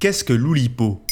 Qu'est-ce que l'Oulipo?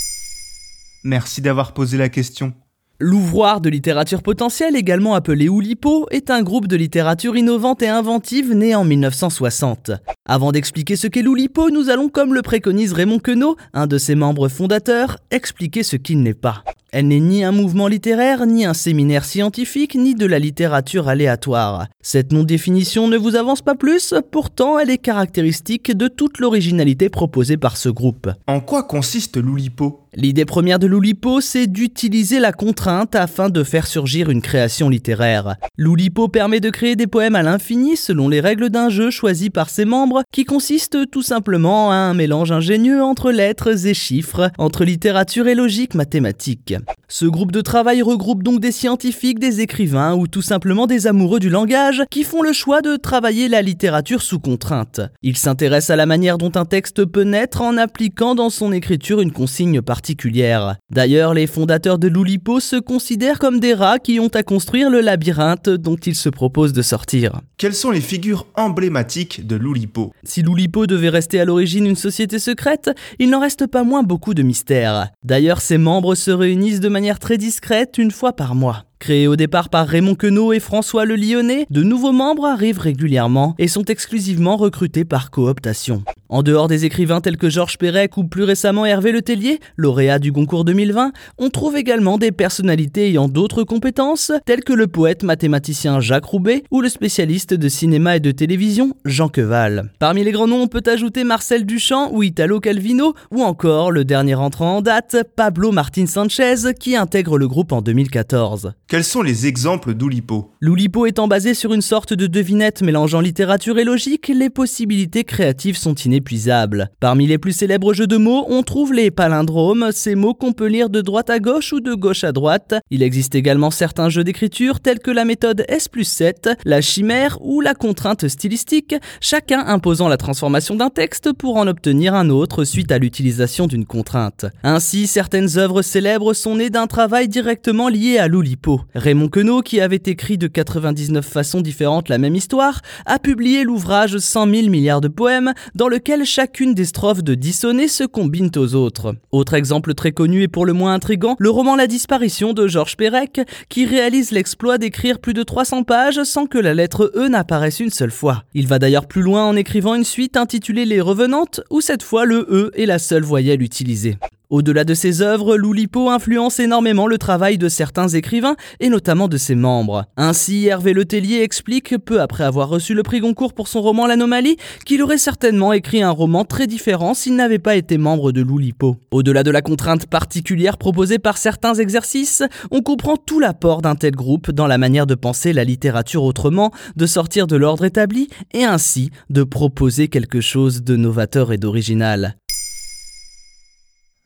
Merci d'avoir posé la question. L'ouvroir de littérature potentielle, également appelé Oulipo, est un groupe de littérature innovante et inventive né en 1960. Avant d'expliquer ce qu'est l'Oulipo, nous allons, comme le préconise Raymond Queneau, un de ses membres fondateurs, expliquer ce qu'il n'est pas. Elle n'est ni un mouvement littéraire, ni un séminaire scientifique, ni de la littérature aléatoire. Cette non-définition ne vous avance pas plus, pourtant elle est caractéristique de toute l'originalité proposée par ce groupe. En quoi consiste l'Oulipo? L'idée première de l'Oulipo, c'est d'utiliser la contrainte afin de faire surgir une création littéraire. L'Oulipo permet de créer des poèmes à l'infini selon les règles d'un jeu choisi par ses membres, qui consiste tout simplement à un mélange ingénieux entre lettres et chiffres, entre littérature et logique mathématique. Ce groupe de travail regroupe donc des scientifiques, des écrivains ou tout simplement des amoureux du langage qui font le choix de travailler la littérature sous contrainte. Ils s'intéressent à la manière dont un texte peut naître en appliquant dans son écriture une consigne particulière. D'ailleurs, les fondateurs de l'Oulipo se considèrent comme des rats qui ont à construire le labyrinthe dont ils se proposent de sortir. Quelles sont les figures emblématiques de l'Oulipo? Si l'Oulipo devait rester à l'origine une société secrète, il n'en reste pas moins beaucoup de mystères. D'ailleurs, ses membres se réunissent de manière très discrète une fois par mois. Créés au départ par Raymond Queneau et François Le Lyonnais, de nouveaux membres arrivent régulièrement et sont exclusivement recrutés par cooptation. En dehors des écrivains tels que Georges Perec ou plus récemment Hervé Letellier, lauréat du concours 2020, on trouve également des personnalités ayant d'autres compétences, telles que le poète mathématicien Jacques Roubaix ou le spécialiste de cinéma et de télévision Jean Queval. Parmi les grands noms, on peut ajouter Marcel Duchamp ou Italo Calvino, ou encore le dernier entrant en date, Pablo Martin Sanchez, qui intègre le groupe en 2014. Quels sont les exemples d'Oulipo L'Oulipo étant basé sur une sorte de devinette mélangeant littérature et logique, les possibilités créatives sont inépuisables. Parmi les plus célèbres jeux de mots, on trouve les palindromes, ces mots qu'on peut lire de droite à gauche ou de gauche à droite. Il existe également certains jeux d'écriture tels que la méthode S plus 7, la chimère ou la contrainte stylistique, chacun imposant la transformation d'un texte pour en obtenir un autre suite à l'utilisation d'une contrainte. Ainsi, certaines œuvres célèbres sont nées d'un travail directement lié à l'Oulipo. Raymond Queneau, qui avait écrit de 99 façons différentes la même histoire, a publié l'ouvrage 100 000 milliards de poèmes, dans lequel chacune des strophes de dissonner se combinent aux autres. Autre exemple très connu et pour le moins intrigant, le roman La disparition de Georges Perec, qui réalise l'exploit d'écrire plus de 300 pages sans que la lettre E n'apparaisse une seule fois. Il va d'ailleurs plus loin en écrivant une suite intitulée Les Revenantes, où cette fois le E est la seule voyelle utilisée. Au-delà de ses œuvres, Loulipo influence énormément le travail de certains écrivains et notamment de ses membres. Ainsi, Hervé Letellier explique, peu après avoir reçu le prix Goncourt pour son roman L'Anomalie, qu'il aurait certainement écrit un roman très différent s'il n'avait pas été membre de Loulipo. Au-delà de la contrainte particulière proposée par certains exercices, on comprend tout l'apport d'un tel groupe dans la manière de penser la littérature autrement, de sortir de l'ordre établi et ainsi de proposer quelque chose de novateur et d'original.